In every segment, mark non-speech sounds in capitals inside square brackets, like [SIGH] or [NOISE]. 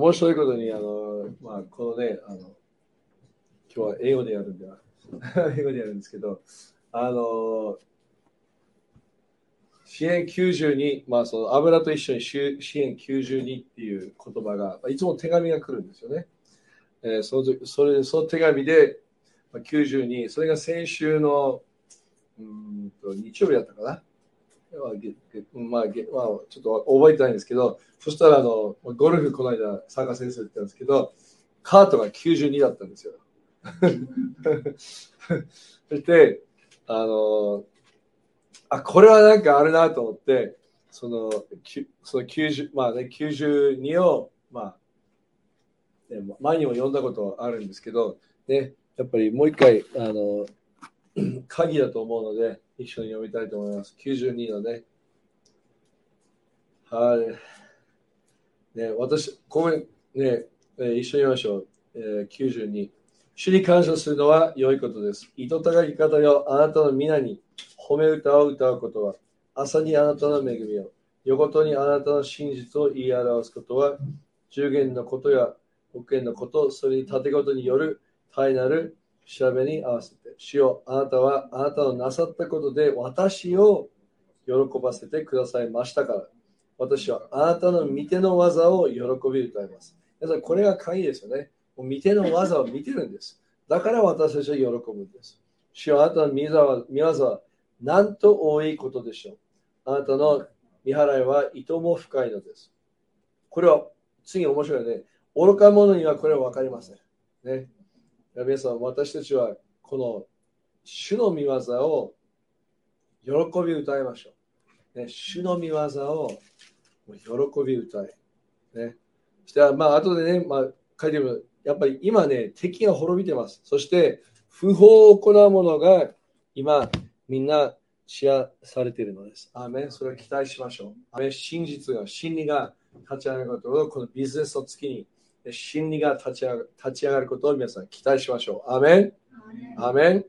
面白いことに、あの、まあ、このね、あの、今日は英語でやるんだ。[LAUGHS] 英語でやるんですけど、あの、支援92、まあ、その油と一緒に支援92っていう言葉が、いつも手紙が来るんですよね。えー、そのそれその手紙で、まあ、92、それが先週のうんと日曜日だったかな。まあ、まあ、まあ、ちょっと覚えてないんですけど、そしたらあのゴルフこの間、佐賀先生って言ったんですけど、カートが92だったんですよ。そして、あの、あ、これはなんかあるなと思って、その、その90、まあね、92を、まあ、ね、前にも読んだことあるんですけど、ね、やっぱりもう一回、あの、[CLEARS THROAT] 鍵だと思うので、一緒に読みたいと思います。92のね。はい。ね、私、ごめん、ね、一緒に読みましょう。えー、92。主に感謝するのは良いことです。糸高き方よ、あなたの皆に褒め歌を歌うことは、朝にあなたの恵みを、横とにあなたの真実を言い表すことは、十元のことや保険のこと、それに盾ごとによる大なる調べに合わせて、主よあなたはあなたのなさったことで私を喜ばせてくださいましたから、私はあなたの見ての技を喜び歌います。皆さん、これが鍵ですよね。もう見ての技を見てるんです。だから私たちは喜ぶんです。主よあなたの見業はなんと多いことでしょう。あなたの見払いはいとも深いのです。これは次面白いね。愚か者にはこれは分かりません。ね。皆さん、私たちはこの主の見業を喜び歌いましょう。ね、主の見業を喜び歌い。ね。した、まあ、後でね、まあ、書いてる、やっぱり今ね、敵が滅びてます。そして、不法を行う者が今、みんなシェアされているのです。アメそれを期待しましょう。アメ真実が、真理が立ち上がることを、このビジネスの月に、真理が立ち上がる立ち上がることを皆さん期待しましょう。アメンアメン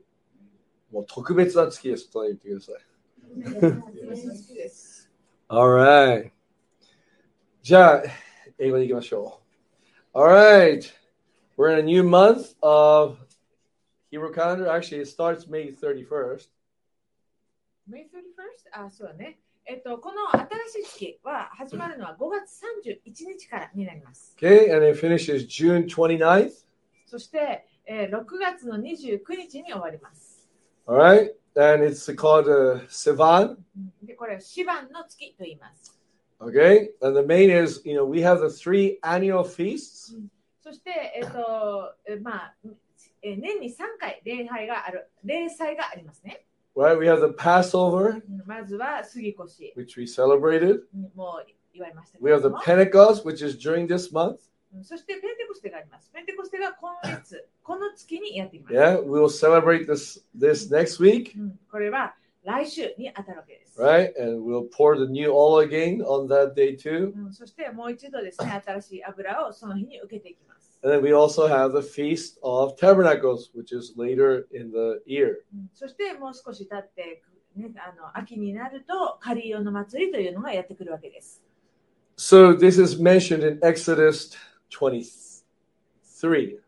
もう特別な月です。と言ってください。Alright. じゃあ、英語でいきましょう。Alright. We're in a new month of Hebrew calendar. Actually, it starts May 31st. May 31st? あ、そうね。えっと、この新しい月は始まるのは5月31日からになります。Okay, and it finishes June 29th. そして、えー、6月の29日に終わります。Alright, and it's called、uh, Sivan. で、これはシバンの月と言います。Okay, and the main is, you know, we have the three annual feasts. そして、えっと、まあ、年に3回礼拝がある、礼祭がありますね。Right, we have the Passover, まずは杉越。which we celebrated. もう祝いました。We have the Pentecost, which is during this month. そしてペンテコステがあります。ペンテコステが今月、この月にやってきます。Yeah, we will celebrate this this next week. これは来週に当たるわけです。Right, and we'll pour the new oil again on that day too. そしてもう一度ですね、新しい油をその日に受けていきます。 And then we also have the Feast of Tabernacles, which is later in the year. そしてもう少し経って、ね、あの秋になるとカリオの祭りというのがやってくるわけです。So this is mentioned in Exodus 23.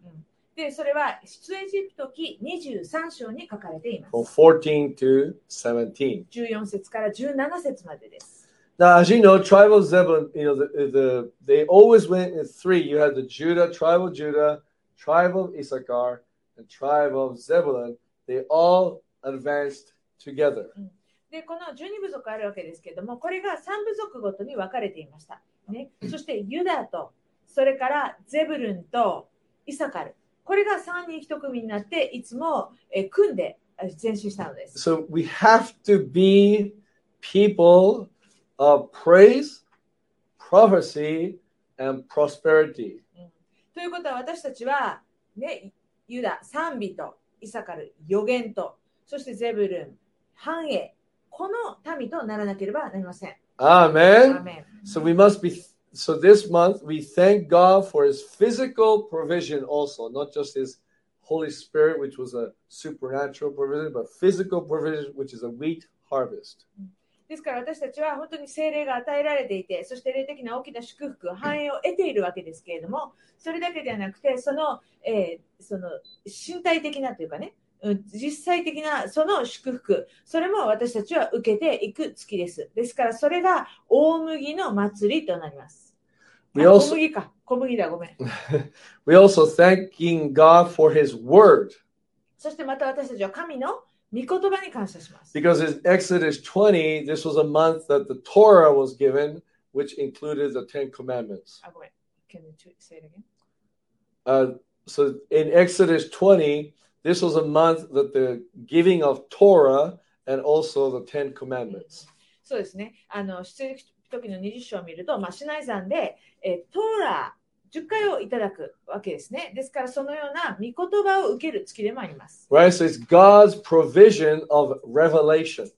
で、それは出エジプト記23章に書かれています。From 14 to 17. 14節から17節までです。 Now, as you know, tribal Zebulun, you know, the, the they always went in three. You had the Judah, tribal Judah, tribe of Issachar, and tribe of Zebulun. They all advanced together. で、この12部族あるわけですけれども、これが3部族ごとに分かれていました。ね、そしてユダと、それからゼブルンとイサカル。これが3人1組になって、いつも、え組んで前進したのです。So we have to be people of praise, prophecy, and prosperity. ということは私たちは、ね、ユダ、賛美とイサカル、予言と、そしてゼブルン、繁栄、この民とならなければなりません。Amen. Amen. So we must be so this month we thank God for his physical provision also, not just his Holy Spirit, which was a supernatural provision, but physical provision, which is a wheat harvest. ですから私たちは本当に精霊が与えられていて、そして霊的な大きな祝福、繁栄を得ているわけですけれども、それだけではなくて、その,、えーその身体的なというかね、うん実際的なその祝福、それも私たちは受けていく月です。ですからそれが大麦の祭りとなります。あ We 小 also 麦か。小麦だ、ごめん。[LAUGHS] we also thanking God for His Word そしてまた私たちは神の 御言葉に感謝します。 because in Exodus 20, this was a month that the Torah was given, which included the Ten Commandments. あ、ごめん。Can you say it again? Uh, so in Exodus 20, this was a month that the giving of Torah and also the Ten Commandments. そうですね。あの、出エジプト記の20章を見ると、まあ、シナイ山で、えートーラ 10回をいただくわけですね。ですから、そのような御言葉を受ける月でもあります。Right? So it's God's provision of revelation.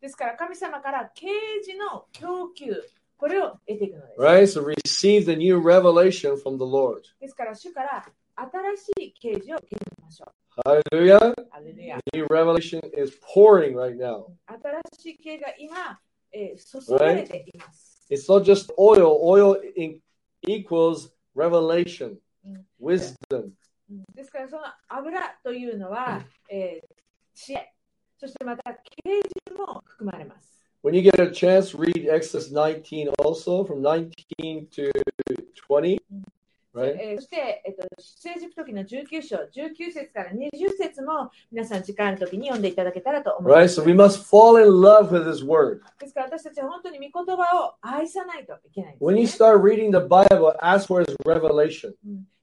ですから、神様から啓示の供給、これを得ていくのです。Right? So receive the new revelation from the Lord. ですから、主から新しい啓示を受けましょ Hallelujah. う。ハレルヤ New revelation is pouring right now. 新しい啓示が今、えー注がれています。It's not just oil, oil in, equals revelation, Mm. wisdom. うんですから、その油というのは、えー知恵、そしてまた啓示も含まれます。 When you get a chance, read Exodus 19 also, from 19 to 20. Right? えーそして、えっと、出エジプト記の19章、19節から20節も皆さん時間あるときに読んでいただけたらと思いま Right? す。So we must fall in love with His Word. ですから私たちは本当に御言葉を愛さないといけないんです、When you ね。start reading the Bible, ask for His revelation.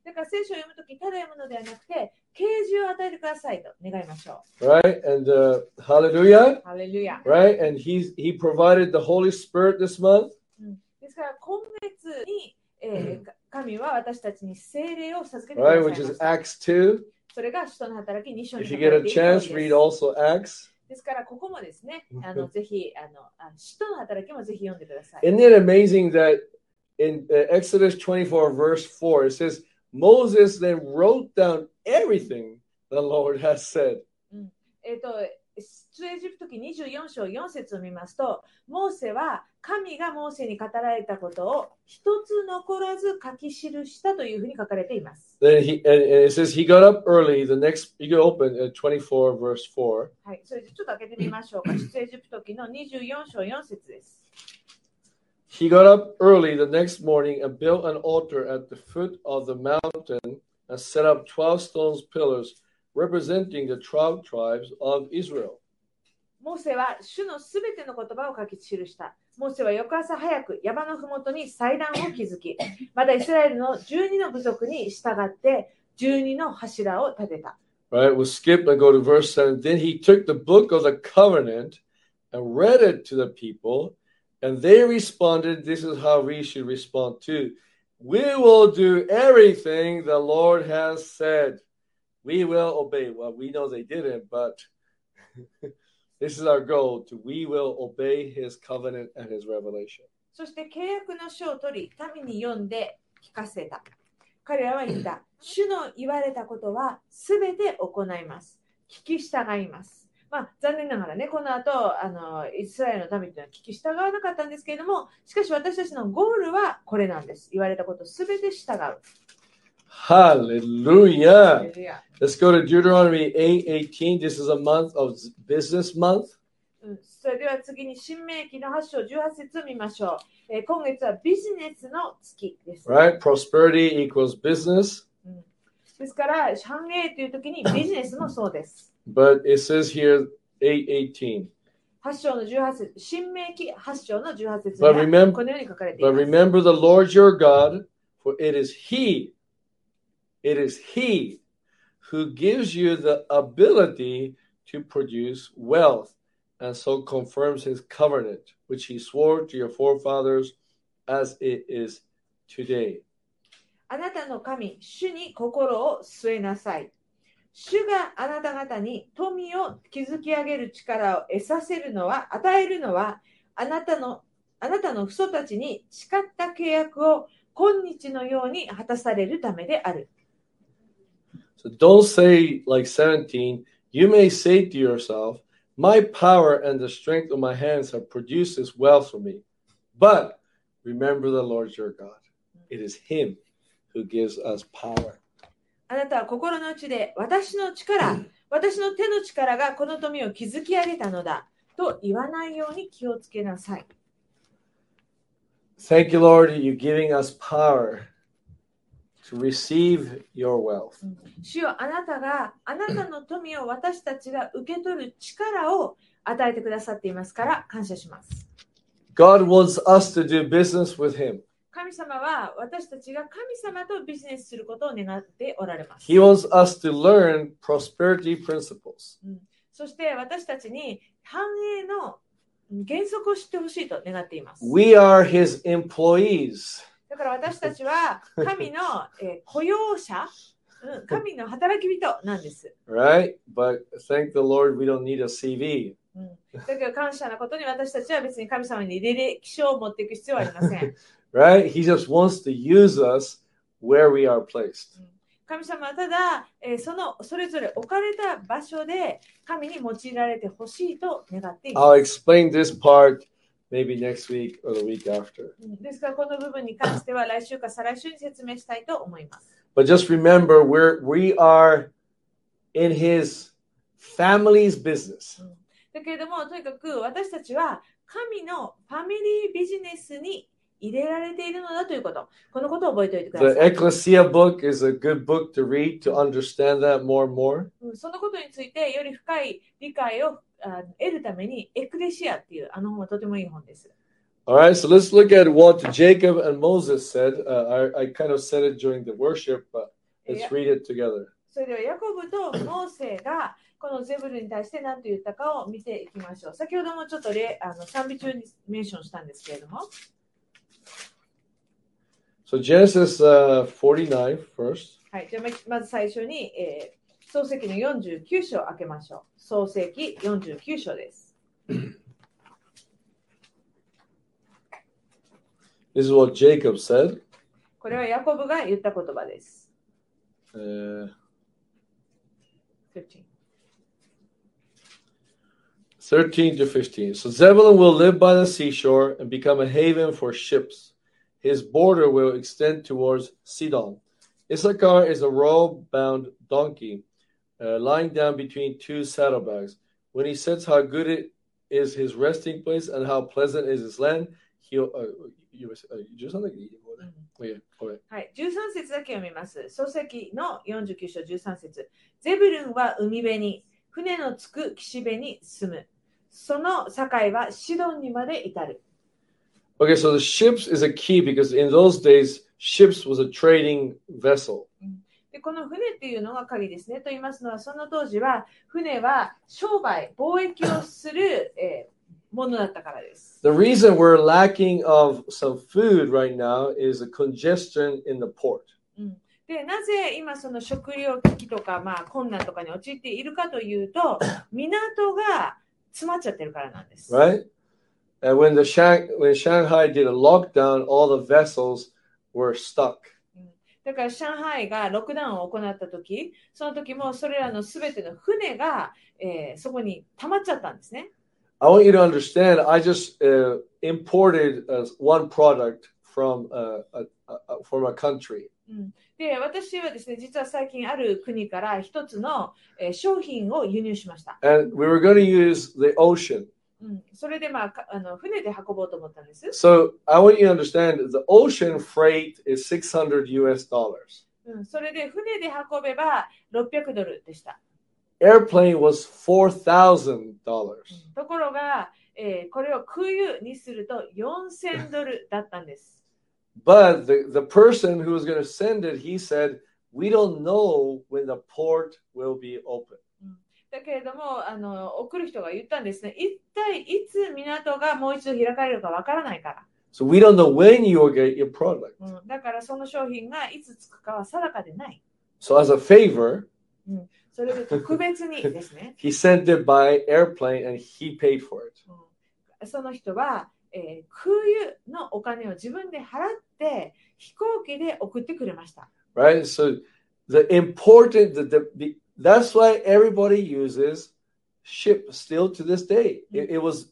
だから聖書を読むとき、ただ読むのではなくて、啓示を与えてくださいと願いましょ Right? And uh, hallelujah. う。ハレルヤ。Right? And He's He provided the Holy Spirit this month. ですから今月に、えー神は私たちに聖霊を授けてくださいました。Right, それが使徒の働き2章に書いてあります。ですからここもですね、あのぜひあの使徒の働きもぜひ読んでください。Isn't it amazing that in Exodus 24 verse 4 it says Moses then wrote down everything the Lord has said? えっと、出エジプト記24章4節を見ますと、モーセは神がモーセに語られたことを一つ残らず書き記したというふうに書かれています。Then he and, it says he got up early. The next you can open at 24, verse 4. はい、それでちょっと開けてみましょうか。出エジプト記の24章4節です。He got up early the next morning and built an altar at the foot of the mountain and set up 12 stone pillars representing the 12 tribes of Israel. モーセは主のすべての言葉を書き記した。モーセは翌朝早く山のふもとに祭壇を築き、またイスラエルの12の部族に従って12の柱を立てた。 Right? We'll skip and go to verse 7. Then he took the book of the covenant and read it to the people, and they responded. This is how we should respond too. We will do everything the Lord has said. We will obey. Well, we know they didn't, but [LAUGHS] this is our goal to we will obey his covenant and his revelation. そして契約の書を取り、民に読んで聞かせた。彼らは言った。主の言われたことはすべて行います。聞き従います。まあ、残念ながらね、この後あのイスラエルの民というのは聞き従わなかったんですけれども、しかし私たちのゴールはこれなんです。言われたことすべて従う。Hallelujah. Let's go to Deuteronomy 8:18. This is a month of business month. うん、それでは次に新明記の8章18節を見ましょう、えー今月はビジネスの月です。right? Prosperity equals business. ですから、繁栄という時にビジネスもそうです。But it says here 8:18. 8章の18節、新明記8章の18節に But はこのように書かれてい but ます。remember the Lord your God, for it is He, it is He who gives you the ability to produce wealth, and so confirms His covenant, which He swore to your forefathers, as it is today. あなたの神、主に心を据えなさい。主があなた方に富を築き上げる力を得させるのは、与えるのは、あなたのあなたの父祖たちに誓った契約を今日のように果たされるためである。So don't say like 17, you may say to yourself, My power and the strength of my hands have produced this wealth for me. But remember the Lord your God. It is Him who gives us power. あなたは心の内で私の力、私の手の力がこの富を築き上げたのだと言わないように気をつけなさい。 Thank [CLEARS THROAT] you, Lord, that you're giving us power To receive your wealth. 主よあなたがあなたの富を私たちが受け取る力を与えてくださっていますから感謝します。God wants us to do business with Him. 神様は私たちが神様とビジネスすることを願っておられます。He wants us to learn prosperity principles. そして私たちに繁栄の原則を知ってほしいと願っています。We are His employees. だから私たちは神の、えー雇用者、うん、[LAUGHS] 神の働き人なんです。right? But thank the Lord, we don't need a CV. うん、だけど感謝なことに私たちは別に神様に履歴書を持っていく必要はありません。[LAUGHS] right? He just wants to use us where we are placed. 神様はただ、えーそのそれぞれ置かれた場所で神に用いられてほしいと願っていま I'll す。explain this part maybe next week or the week after. うんですからこの部分に関しては来週か再来週に説明したいと思います。But just remember, we're we are in His family's business. だけれども、とにかく私たちは神のファミリービジネスに入れられているのだということ、このことを覚えておいてく The ださい。Ecclesia book is a good book to read to understand that more and more. うんそのことについてより深い理解をあ得るために、エクレシアっていうあの本はとてもいい本です。All right, so let's look at what Jacob and Moses said. Uh, I, I kind of said it during the worship, but let's read it together. それではヤコブとモーセがこのゼブルに対して何と言ったかを見ていきましょう。先ほどもちょっと例あの賛美中にメンションしたんですけれども、So Genesis uh, 49 first. はい、じゃあままず最初に、えー創世記の49章を開けましょう。創世記49章です。 This is what Jacob said. これはヤコブが言った言葉です。 Uh, 15 13 to 15. So Zebulun will live by the seashore and become a haven for ships. His border will extend towards Sidon. Issachar is a row bound donkey uh, lying down between two saddlebags. When he says how good it is his resting place and how pleasant is his land, he'll. Uh, you, uh, you just like oh, yeah, okay. はい、13節だけ読みます。創世記の49章13節ゼブルンは海辺に、船のつく岸辺に住む。その境はシドンにまで至る。 Okay, so the ships is a key because in those days, ships was a trading vessel. でこの船っていうのが鍵ですね。と言いますのは、その当時は船は商売、貿易をする、えーものだったからです。The reason we're lacking of some food right now is a congestion in the port. でなぜ今その食料危機とか、まあ、困難とかに陥っているかというと港が詰まっちゃってるからなんです。right? And when the Shang- when Shanghai did a lockdown, all the vessels were stuck. だから上海がロックダウンを行った時その時もそれらのすべての船が、えーそこに溜まっちゃったんですね。I want you to understand. I just uh, imported uh, one product from uh, a, a, from a country, で私はですね実は最近ある国から一つの、えー商品を輸入しました。and we were going to use the ocean. うん、それで、まあ、かあの船で運ぼうと思ったんです。 So I want you to understand the ocean freight is 600 US dollars. うん、それで船で運べば600ドルでした。 Airplane was four thousand dollars. ところが、えーこれを空輸にすると4000ドルだったんです。 But the, the person who was going to send it, he said, "We don't know when the port will be open." だけれどもあの、送る人が言ったんですね。一体いつ港がもう一度開かれるかわからないから。So we don't know when you will get your product. うん、だからその商品がいつ着くかは定かでない。So as a favor, それで特別にですね、he sent it by airplane and he paid for it. うんその人は、えー空輸のお金を自分で払って飛行機で送ってくれました。Right? So the important the, the, the that's why everybody uses ship still to this day. It, it was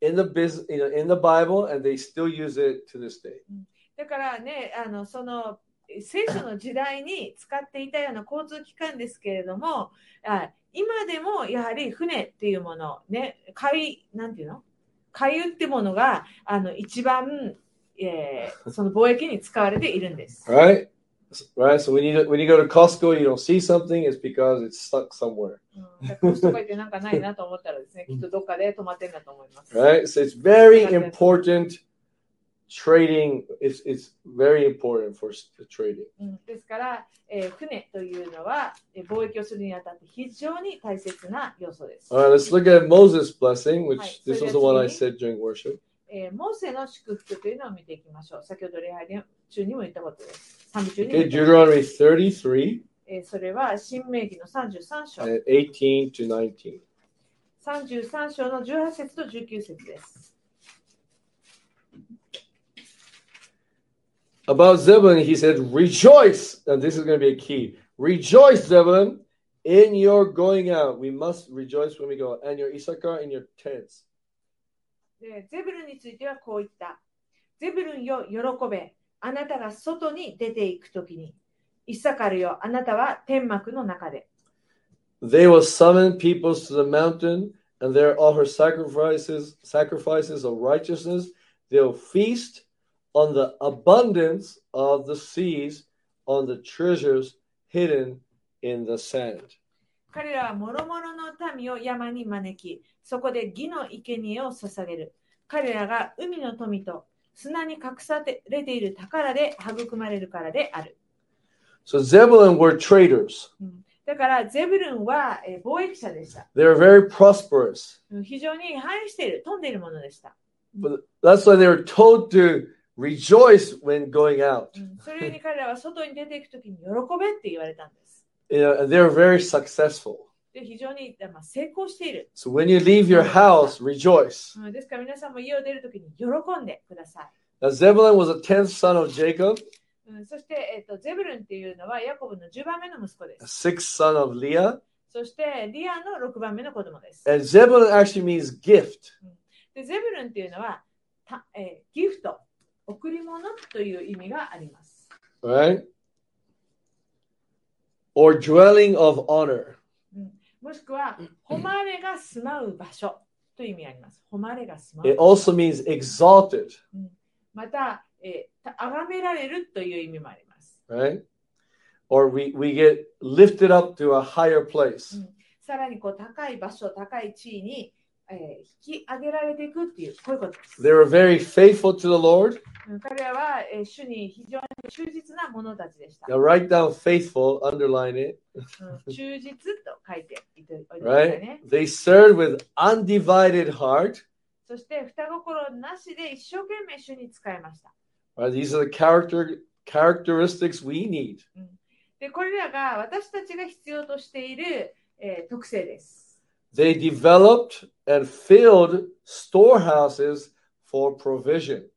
in the business, you know, in the Bible, and they still use it to this day. だからね、あのその聖書の時代に使っていたような交通機関ですけれども、あ今でもやはり船っていうもの、ね、海、なんていうの海運ってものがあの一番、えー、その貿易に使われているんです。Right? Right. So when you when you go to Costco, you don't see something. It's because it's stuck somewhere. うん、だからコストコ行ってなんかないなと思ったらですね、きっとどっかで止まってんだと思います。 Right. So it's very important. Trading is it's very important for s- trading. うん、ですから、えー船というのは、えー貿易をするにあたって非常に大切な要素です。 All right. Let's look at Moses' blessing, which Right, this so was the one I that's said during worship. えーモーセの祝福というのを見ていきましょう。先ほど礼拝で中にも言ったことです。 賛美中にも Okay, 言ったこと Deuteronomy 33 えーそれは新明記の33章、 and 18 to 19. 33章の18節と19節です。 About Zebulun, he said, Rejoice! And this is going to be a key. Rejoice, Zebulun, in your going out. We must rejoice when we go out. And your Issachar in your tents. でゼブルンについてはこう言った。ゼブルンよ、喜べ。 あなたが外に出ていくときに。イッサカルよ、あなたは天幕の中で。They will summon peoples to the mountain, and there offer sacrifices, sacrifices of righteousness. They'll feast on the abundance of the seas, on the treasures hidden in the sand. 彼らは諸々の民を山に招き、そこで義の生贄を捧げる。彼らが海の富と砂に隠されている宝で育まれるからである。So Zebulun were traders. だから、ゼブルンはえー貿易者でした。They were very prosperous. うん非常に繁栄している、飛んでいるものでした。But that's why they were told to rejoice when going out. うんそれに彼らは外に出ていくときに喜べって言われたんです。And they were very successful. で非常にまあ成功している、So when you leave your house, rejoice. うんですから皆さんも家を出るときに喜んでください。Now Zebulun was a tenth son of Jacob, うん、そして、えっとゼブルンっていうのはヤコブの10番目の息子です。sixth son of Leah. そしてリアの6番目の子供です。And Zebulun actually means gift. でゼブルンっていうのはた、えーギフト、贈り物という意味があります。right? Or dwelling of honor. もしくは、誉れが住まう場所という意味があります。誉れが住まう It also means exalted, また、えー、た崇められるという意味もあります。right? Or we, we get lifted up to a higher place. さらにこう高い場所、高い地位に、えー引き上げられていくっていう、こういうことです。They were very faithful to the Lord. うん彼らは、えー主に非常に忠実な者たちでした。Now write down faithful, underline it, うん忠実と書いておいておいてください right? ね。They served with undivided heart. そして、双心なしで一生懸命主に使いました。Right? These are the character characteristics we need. で、これらが私たちが必要としている、えー特性です。They developed and filled storehouses for provision.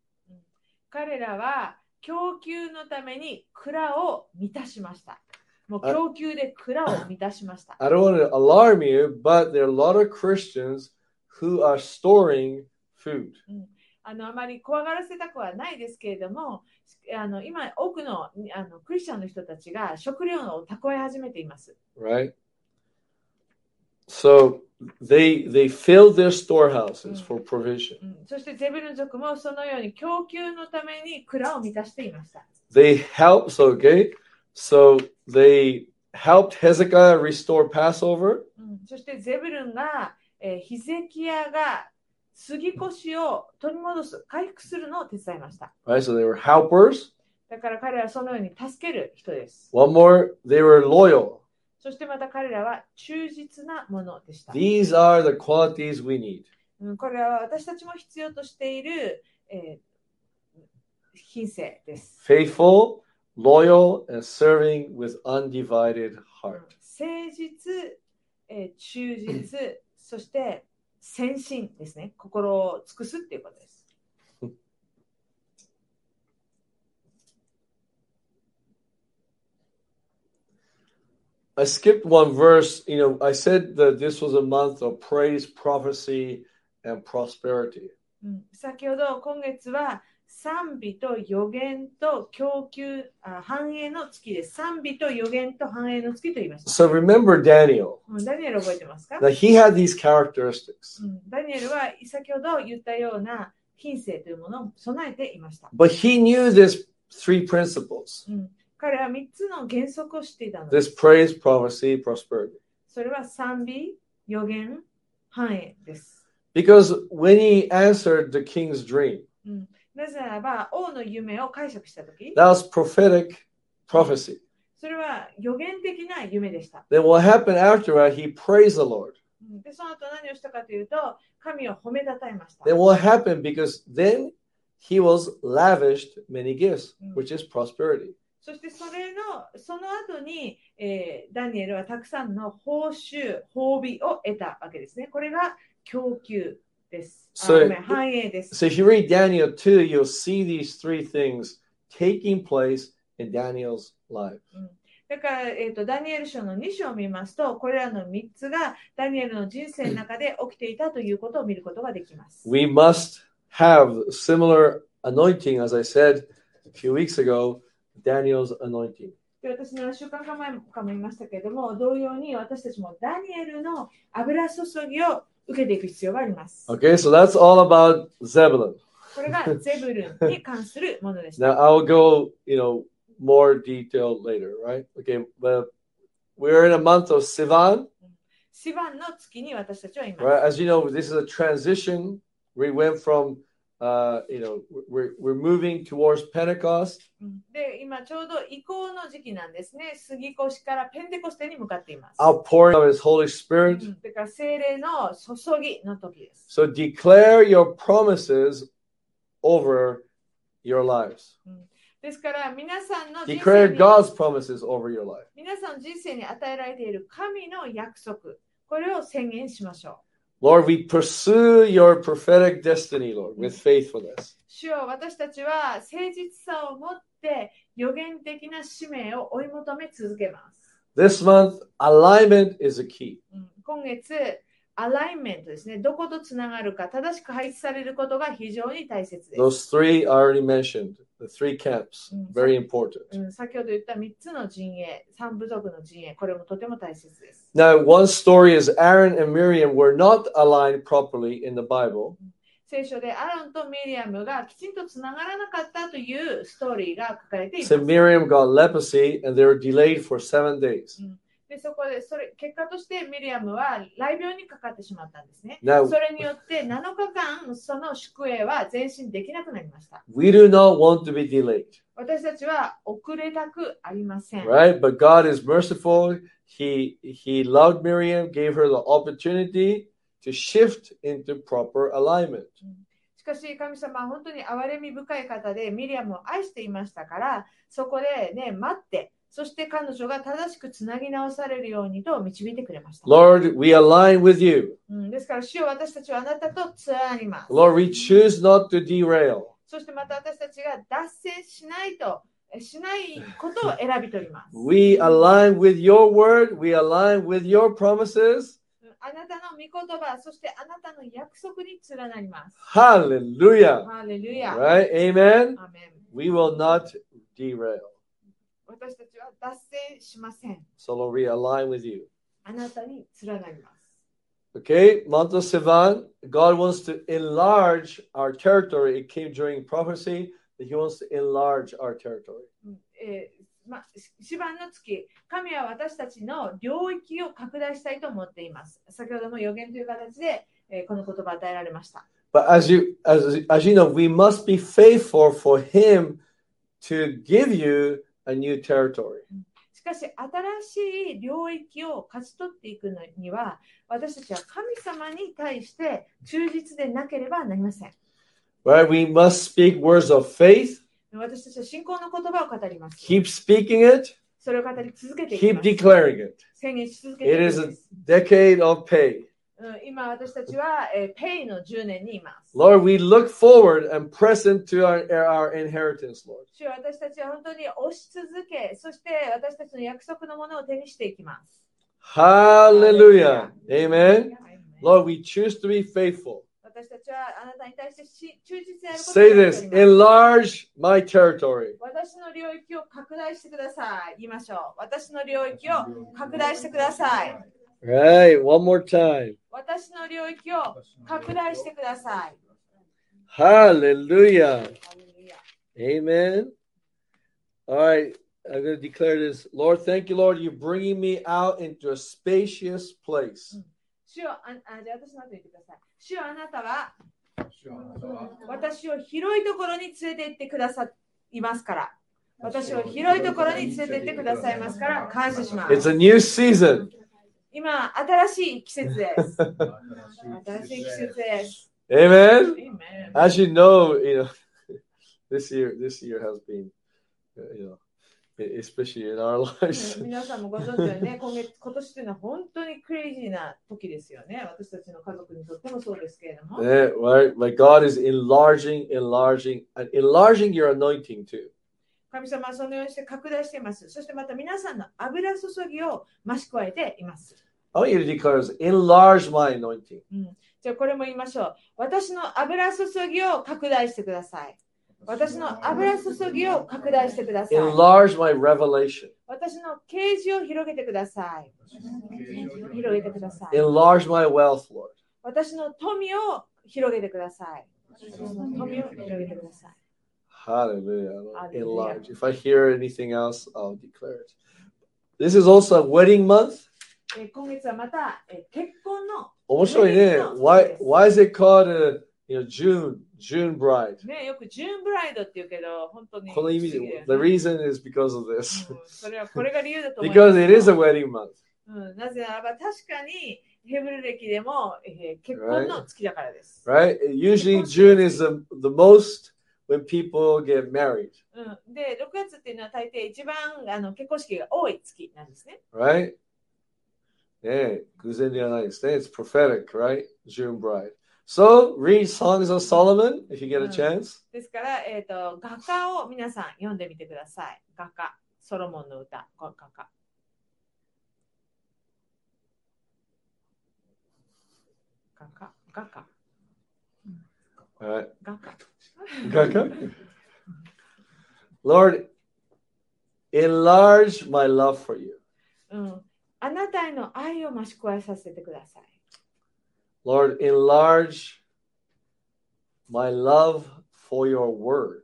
彼らは供給のために蔵を満たしました。もうあ供給で蔵を満たしました。I don't want to alarm you, but there are a lot of Christians who are storing food. あのあまり怖がらせたくはないですけれども、あの今、多くのあのクリスチャンの人たちが食料を蓄え始めています。right? So they they filled their storehouses for provision. うんそしてゼブルン族もそのように供給のために蔵を満たしていました。 They helped. So okay, so they helped Hezekiah restore Passover. うんそしてゼブルンが、えーヒゼキヤが杉越を取り戻す、回復するのを手伝いました。 Right, so they were helpers. だから彼らはそのように助ける人です。 One more, they were loyal. そしてまた彼らは忠実なものでした。These are the qualities we need. うんこれは私たちも必要としている、えー品性です。Faithful, loyal, and serving with undivided うん heart. 誠実、えー忠実、そして [COUGHS] 先進ですね。心を尽くすっていうことです。I skipped one verse. You know, I said that this was a month of praise, prophecy, and prosperity. うん先ほど今月は賛美と予言と供給あ繁栄の月です。賛美と予言と繁栄の月と言いました。 So remember Daniel. うんダニエル覚えてますか、 Now he had these characteristics, うんダニエルは先ほど言ったような品性というものを備えていました。 but he knew this three principles: うん 彼は3つの原則を知っていたの this です。 praise, prophecy, prosperity. それは賛美、予言、繁栄です。 Because when he answered the king's dream, なぜならば、王の夢を解釈したとき、 that was prophetic prophecy. それは予言的な夢でした。 Then what happened after that? He praised the Lord. うんで、その後何をしたかというと、神を褒めたたえました。 Then what happened? Because then he was lavished many gifts, Mm. which is prosperity. そしてそれの、その後に、えーダニエルはたくさんの報酬、褒美を得たわけですね。これが供給です。あ So- 繁栄です。So if you read Daniel 2, you'll see these three things taking place in Daniel's life. だから、えーと、ダニエル書の2章を見ますと、これらの3つがダニエルの人生の中で起きていたということを見ることができます。We must have similar anointing, as I said a few weeks ago, Daniel's anointing. で私の週間か前かも言いましたけれども、同様に私たちもダニエルの油注ぎを受けていく必要があります。 Okay, so that's all about Zebulun. こ[LAUGHS] れがゼブルンに関するものでした。 Now I'll go, you know, more detail later, right? Okay, but we're in a month of Sivan, シバンの月に私たちはいます。 right? As you know, this is a transition. We went from, uh, you know, we're, we're moving towards Pentecost. うんで、今ちょうど移行の時期なんですね。杉越からペンテコステに向かっています。 outpouring of his Holy う Spirit. んだから精霊の注ぎの時です。 So declare your promises over your lives. ですから皆さんの人生 Declare に God's promises over your life. 皆さんの人生に与えられている神の約束、これを宣言しましょう。 Lord, we pursue your prophetic destiny, Lord, with faithfulness. 主よ私たちは誠実さを持って予言的な使命を追い求め続けます。 This month, alignment is a key. うん今月、 アライメントですね。どことつながるか、正しく配置されることが非常に大切です。Those three I already mentioned, the three camps, Mm. very important. うん、先ほど言った3つの陣営、3部族の陣営、これもとても大切です。Now, one story is Aaron and Miriam were not aligned properly in the Bible. 聖書でアロンとミリアムがきちんとつながらなかったというストーリーが書かれています。So Miriam got leprosy and they were delayed for seven days. でそこでそれ結果としてミリアムは雷病にかかってしまったんですね。Now, それによって7日間その宿営は前進できなくなりました。we do not want to be delayed, 私たちは遅れたくありません。right? But God is merciful. He He loved Miriam, gave her the opportunity to shift into proper alignment. しかし神様は本当に憐れみ深い方でミリアムを愛していましたからそこでね待ってそして彼女が正しくつなぎ直されるようにと導いてくれました。Lord, we align with you. うん、ですから主よ私たちはあなたとつながります。Lord, we choose not to derail. そしてまた私たちが脱線しないとえしないことを選び取ります。We align with your word. We align with your promises. あなたの御言葉、そしてあなたの約束に連なります。Hallelujah. ハレルヤ。Right? Amen. アーメン We will not derail. 私たちは脱線しません。So, Lord, we align with you. あなたに連なります。Okay, Monto Sivan, God wants to enlarge our territory. It came during prophecy that He wants to enlarge our territory. うんえーま、シバンの月、神は私たちの領域を拡大したいと思っています。先ほども予言という形で、えーこの言葉を与えられました。But as you as as you know, we must be faithful for Him to give you a new territory. しかし、新しい領域を勝ち取っていくのには、私たちは神様に対して忠実でなければなりません。Right? We must speak words of faith. 私たちは信仰の言葉を語ります。Keep speaking it. それを語り続けていき Keep ます。declaring it. 宣言し続けてい It く is ん a です。decade of pay. うん今私たちは、えーペイの10年にいます。Lord, we look forward and press into our, our inheritance, Lord. 主よ私たちは本当に押し続け、そして私たちの約束のものを手にしていきます。Hallelujah. Amen. Lord, we choose to be faithful. 私たちはあなたに対してし忠実であることを Say this enlarge my territory. 私の領域を拡大してください。言いましょう。私の領域を拡大してください。Right. One more time. 私の領域を拡大してください。 Hallelujah. Amen. All right. I'm going to declare this. Lord, thank you, Lord. You're bringing me out into a spacious place. 主よああじゃあ私の後言ってください。主よあなたは私を広いところに連れて行ってくださいますから。私を広いところに連れて行ってくださいますから感謝しま It's す。 a new season. 今、新しい季節です。新しい季節です。Amen. Amen As you know, you know, this year, this year has been, uh, you know, especially in our lives. 皆さんもご存知のね、今月、今年というのは本当にクレイジーな時ですよね。私たちの家族にとってもそうですけれども。Yeah, right. But God is enlarging, enlarging, and enlarging your anointing too. 神様はそのようにして拡大しています。そしてまた皆さんの油注ぎを増し加えています。I want you to declare this: enlarge my anointing. じゃあこれも言いましょう。私の油注ぎを拡大してください。私の油注ぎを拡大してください。 Enlarge my revelation. 私の啓示を広げてください。広げてください。 Enlarge my wealth, Lord. 私の富を広げてください。私の富を広げてください。 Hallelujah. Hallelujah. Enlarge. If I hear anything else, I'll declare it. This is also a wedding month. えー今月はまた、えー結婚の、面白いね。Why, why is it called a, you know, June, June bride? ね、よくジューンブライドって言うけど、本当に不この意味で The reason is because of this. うんそれはこれが理由だと思います。Because it is a wedding month. うん、なぜならば確かにヘブル歴でも、えー結婚の月だからです。Right? Usually June is the, the most when people get married. うん、で、6月っていうのは大抵一番あの結婚式が多い月なんですね。Right? Yeah, 偶然ではないですね It's prophetic, right? June bride. So read Songs of Solomon if you get a Mm. chance. ですから、えっ、と、画家を皆さん読んでみてください。画家、ソロモンの歌、画家。画家、画家、 Alright. 画家。 Gaga? Lord, enlarge my love for you. うん。 あなたへの愛を増し加えさせてください。 Lord, enlarge my love for your word.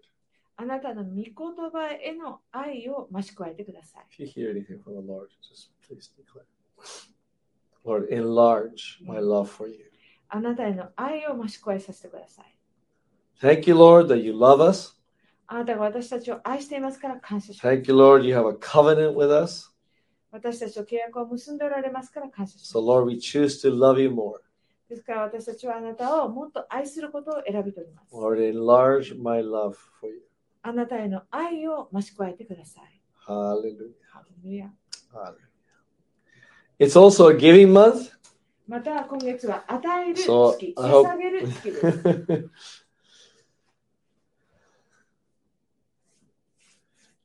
あなたの御言葉への愛を増し加えてください。 If you hear anything from the Lord, just please declare. Lord, enlarge my love for you. あなたへの愛を増し加えさせてください。 Thank you, Lord, that you love us. あなたが私たちを愛していますから感謝します。 Thank you, Lord, you have a covenant with us. 私たちと契約を結んでおられますから感謝し So, ます。Lord, we choose to love you more. ですから私たちはあなたをもっと愛することを選び取ります。Lord, enlarge my love for you. あなたへの愛を増し加えてください。Hallelujah. ハレルヤ Hallelujah. It's also a giving month. また今月は与えるそう月、捧げる月です。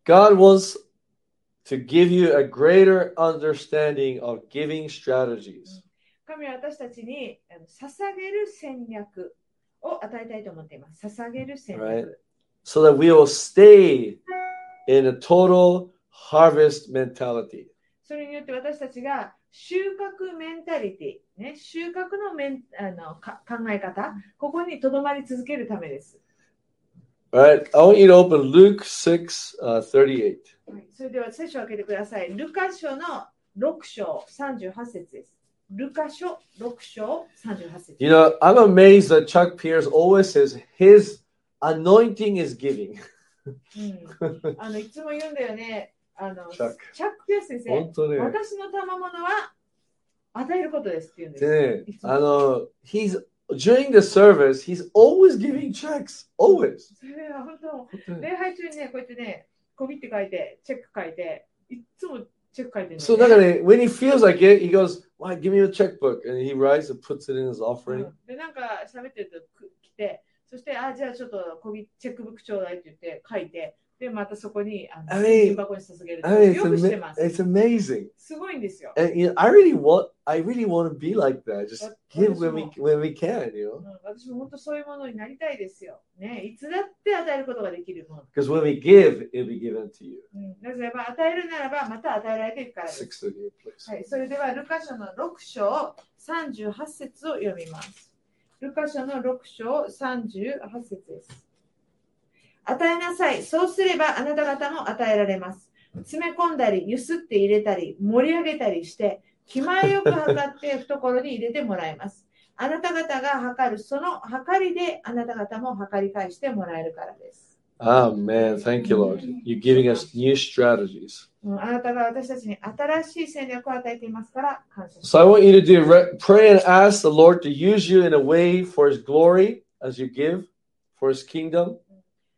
God wants to give you a greater understanding of giving strategies. 神は私たちに捧げる戦略を与えたいと思っています。捧げる戦略。Right. so that we will stay in a total harvest mentality. それによって私たちが収穫メンタリティ、ね、収穫のメンあのか考え方、ここにとどまり続けるためです。All right, I want you to open Luke 6 uh, 38. はいそれでは聖書を開けてください。ルカ書の6章38節です。ルカ書6章38節。 You know, I'm amazed that Chuck Pierce always says his anointing is giving. うん、あのいつも言うんだよね。あのチャックチャックピアス先生、本当ね。私の賜物は与えることですって言うんです。でねいつもあの、he's during the service, he's always giving checks. Always. [LAUGHS] それは本当礼拝中にね、こうやってね、小切って書いて、チェック書いて、いっつも チェック書いてるんだ So よねだからね when he feels like it, he goes, Why, give me a checkbook. And he writes and puts it in his う offering. んで、なんか喋ってるとく来て、そして、あ、じゃあちょっと小びチェックブックちょうだいって言って書いて、 で、またそこにあの I mean- 箱に捧げる I mean, よ it's, it's amazing. すごいんですよ。And you know, I really want, I really want to be like that. Just give when we when we can, you う know. ん私も本当そういうものになりたいですよ。ね、いつだって与えることができるもの。Because when we give, it'll be given to you. うん、なぜば与えるならばまた与えられていくからです。Six thirty-eight, please. はい、それではルカ書の6章38節を読みます。ルカ書の6章38節です。与えなさい。そうすればあなた方も与えられます。詰め込んだり、ゆすって入れたり、盛り上げたりして、気前よく測って懐に入れてもらいます。あなた方が測る、その測りであなた方も測り返してもらえるからです。Ah man, thank you, Lord. You're giving us new strategies. So I want you to do pray and ask the Lord to use you in a way for His glory as you give for His kingdom.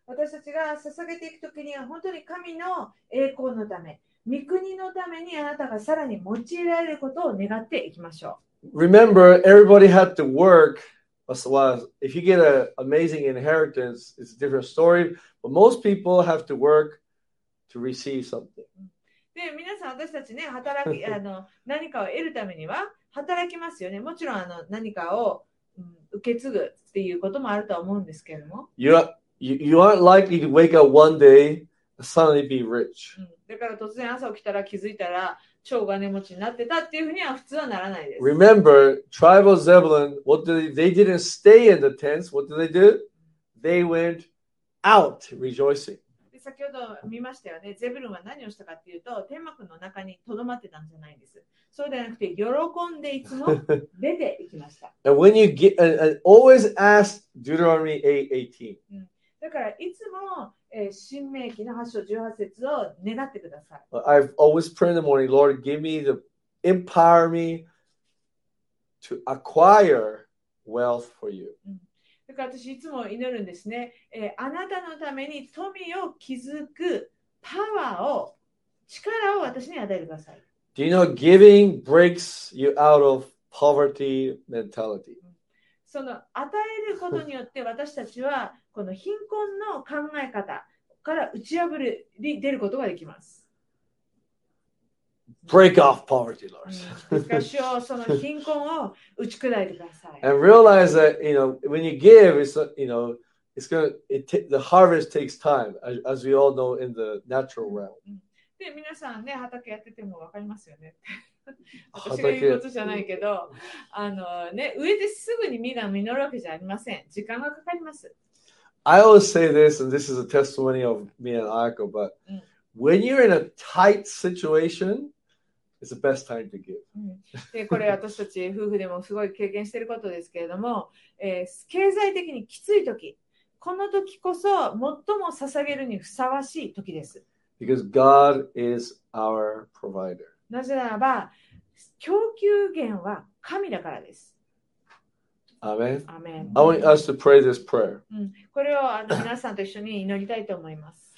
私たちが捧げていくときには本当に神の栄光のため、御国のためにあなたがさらに用いられることを願っていきましょ Remember, everybody had to work. If you get an amazing inheritance, it's a different story. But most people have to work to receive something. う。で、皆さん私たちね、働きあの何かを得るためには働きますよね。もちろんあの何かを、うん受け継ぐっていうこともあるとは思うんですけれども、You, you, you aren't likely to wake up one day and suddenly be rich. うんだから突然朝起きたら気づいたら超金持ちになってたっていうふうには普通はならないです。 Remember, tribal Zebulun, what did they, they didn't stay in the tents. What did they do? They went out rejoicing. で先ほど見ましたよね、ゼブルンは何をしたかっていうと、天幕の中にとどまってたんじゃないんです。そうではなくて、喜んでいつも出ていきました。 And [LAUGHS] when you get, and, and always ask Deuteronomy 8 18. だから、いつも、えー、新明記の8章18節を願ってください。I've always prayed in the morning, Lord, give me the, empower me to acquire wealth for you. だから私いつも祈るんですね、えーあなたのために富を築くパワーを、力を私に与えてください。Do you know giving breaks you out of poverty mentality? その与えることによって私たちはこの貧困の考え方から打ち破り出ることができます。Break off poverty, う Lord. んですから主よその貧困を打ち砕いてください。and realize that you know when you give it's uh, you know it's gonna it ta- the harvest takes time as, as we all know in the natural realm で皆さんね畑やってても分かりますよね。私が言うことじゃないけど、あのね、植えてすぐに実が実るわけじゃありません。時間がかかります。i always say this and this is a testimony of me and Aiko but Mm. when you're in a tight situation it's the best time to give うんでこれ私たち夫婦でもすごい経験していることですけれども、えー経済的にきつい時この時こそ最も捧げるにふさわしい時です。because god is our provider なぜならば供給源は神だからです。amen アーメン i want us to pray this prayer これをあの皆さんと一緒に祈りたいと思います。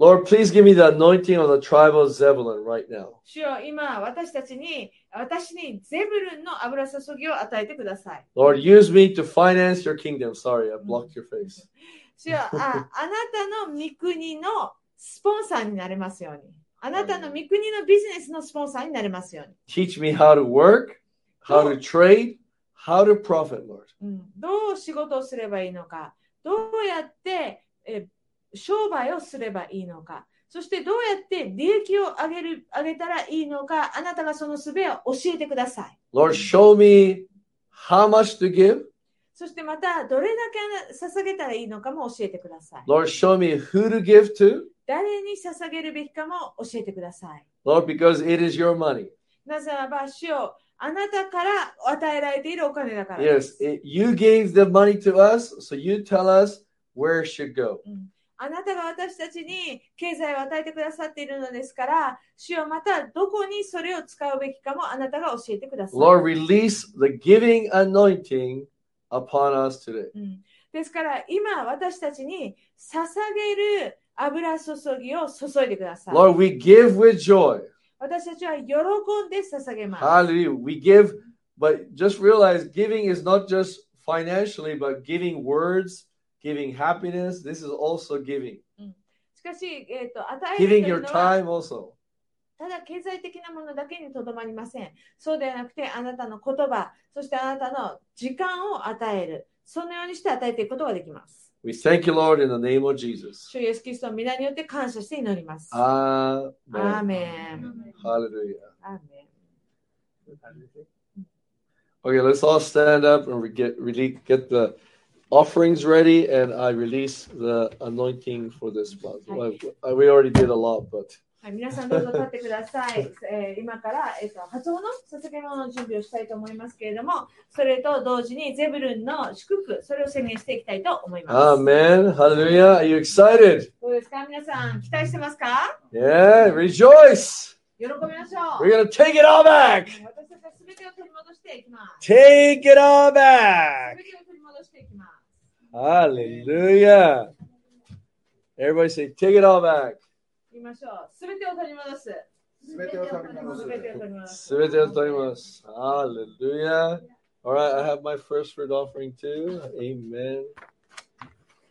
lord please give me the anointing of the tribe of zebulun right now 主よ今私たちに私にゼブルンの油注ぎを与えてください。lord use me to finance your kingdom sorry i blocked your face 主よああなたの御国のスポンサーになれますように。あなたの御国のビジネスのスポンサーになれますように。Teach me how to work, how to trade, how to profit, Lord. うん、どう仕事をすればいいのか、どうやってえ商売をすればいいのか、そしてどうやって利益を上げる上げたらいいのか、あなたがその術を教えてください。Lord, show me how much to give. そしてまた、どれだけ捧げたらいいのかも教えてください。Lord, show me who to give to. 誰に捧げるべきかも教えてください。Lord, because it is your money. なぜならば、主よあなたから与えられているお金だからで Yes, す。it, you gave the money to us, so you tell us where it should go. うんあなたが私たちに経済を与えてくださっているのですから、主よまたどこにそれを使うべきかもあなたが教えてください。Lord, release the giving anointing upon us today. うんですから今私たちに捧げる油注ぎを注いでください。Lord, we give with joy. 私たちは喜んで捧げます。Hallelujah. We give, but just realize giving is not just financially, but giving words, giving happiness. This is also giving. しかし、えー、と与える Giving your time also. ただ経済的なものだけにとどまりません。そうではなくて、あなたの言葉、そしてあなたの時間を与える。そのようにして与えていくことができます。We thank you, Lord, in the name of Jesus. 主イエスキリストの皆によって感謝して祈ります。 Amen. アーメン。 Hallelujah. アーメン Okay, let's all stand up and we get really get the offerings ready, and I release the anointing for this month. Well, we already did a lot, but はい、皆さんどうぞ立ってください。[LAUGHS] えー今から、えっと発音の捧げ物の準備をしたいと思いますけれども、それと同時にゼブルンの祝福、それを宣言していきたいと思います。Amen. Hallelujah. Are you excited? どうですか？皆さん、期待してますか？Yeah, rejoice. 喜びましょう。We're gonna take it all back. 私たちは全てを取り戻していきます。Take it all 全 back. てを取り戻していきます。Hallelujah. Everybody say, take it all back. 言いましょう。全てを取り戻す。全てを取り戻す全てを取り戻す。全てを取ります。Hallelujah. All right, I have my first fruit offering too. Amen.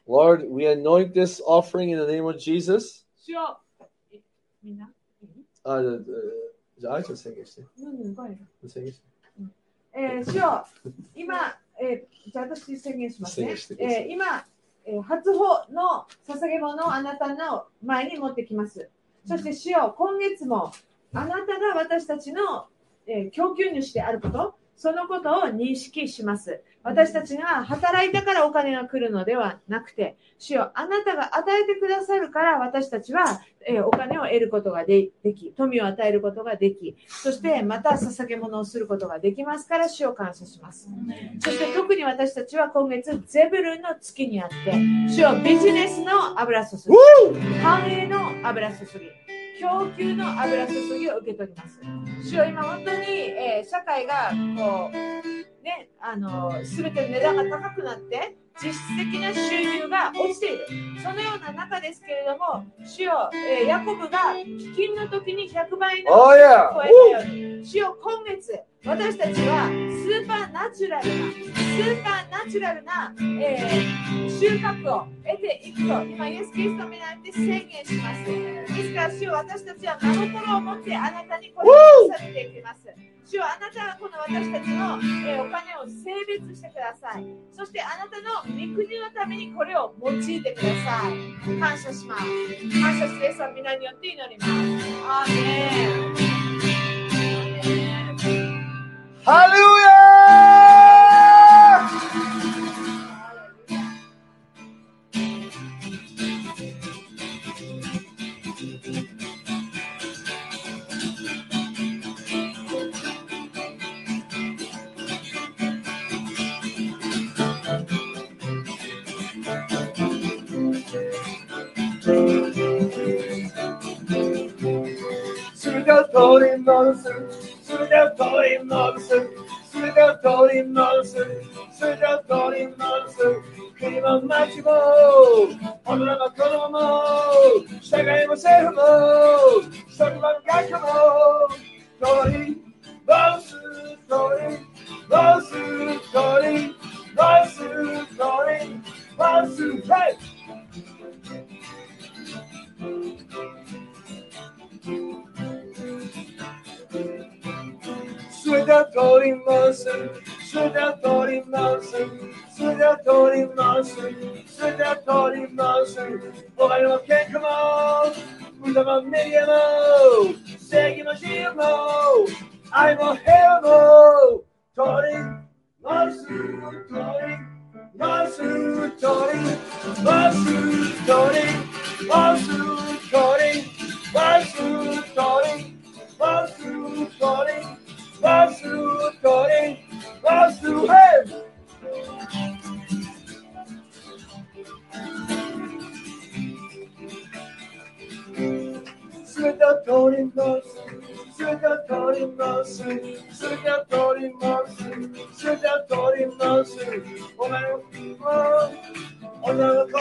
Lord, we anoint this offering in the name of Jesus. しよう。えみんな Uh, uh, じゃあ、あいつ宣言して。うんうん、ごめん宣言して。えー、しよう。今、えー、じゃあ私宣言しますね宣言して。くださいえー、今、 え、初歩の捧げ物をあなたの前に持ってきます。そして主よ。今月もあなたが私たちの、え供給主であること、そのことを認識します。私たちが働いたからお金が来るのではなくて、主よあなたが与えてくださるから私たちは、えーお金を得ることがででき、富を与えることができ、そしてまた捧げ物をすることができますから主を感謝します。そして特に私たちは今月ゼブルンの月にあって、主をビジネスの油注ぎ、繁栄の油注ぎ、供給の油注ぎを受け取ります。主よ今本当に、えー社会がこうねあの全ての値段が高くなって実質的な収入が落ちている。そのような中ですけれども主よ、えーヤコブが飢饉の時に100倍の Oh. 超えたように主よ今月私たちはスーパーナチュラルなスーパーナチュラルな、えー収穫を得ていくと今イエス・キリストによって宣言します。ですから主よ私たちは真心を持ってあなたにこれをされていきます主はあなたはこの私たちの、えお金を性別してください。そしてあなたの御国のためにこれを用いてください。感謝します。感謝してイエスは皆によって祈ります。アーメン。アーメン。Hallelujah! Sweet Holy Moses, sweet Holy Moses, sweet Holy Moses, sweet Holy Moses, 国も町も、大人も子供も、社会も政府も、職 Suda Tori Mason, Suda Tori Mason, Suda Tori Mason, Suda Tori Mason. Ovalho quer come on, Mudava Miriamo, Segue Magimo, I Mohemo, Tori Mason, Tori Masu Tori, Masu Tori, Masu Tori, Masu Tori, Masu Tori. バスルトリバスルトリバスルトリバスルヘイスが取りますスが取りますス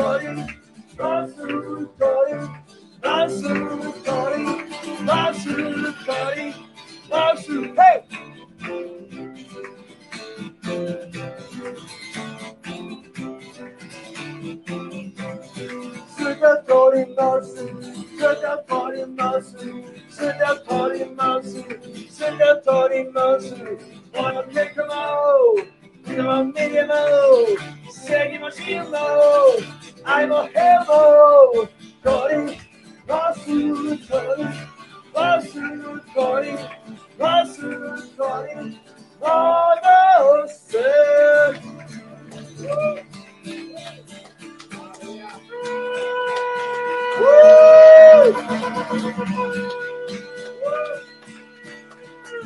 が取りますスが取りますおのけくも君も見ても正義も真も愛も平も取ります取ります取ります取り戻せ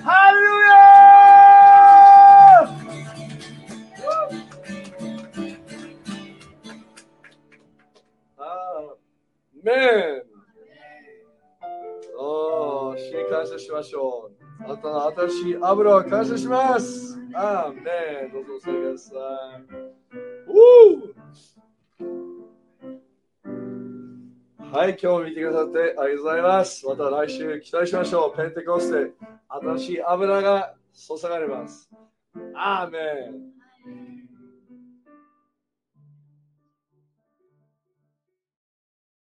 Hallelujah! Amen! おー、主に感謝しましょう。あなた新しい油を感謝します。アーメンどうぞお座りください。はい、今日も見てくださってありがとうございます。また来週期待しましょう。ペンテコステ、新しい油が注がれます。アーメン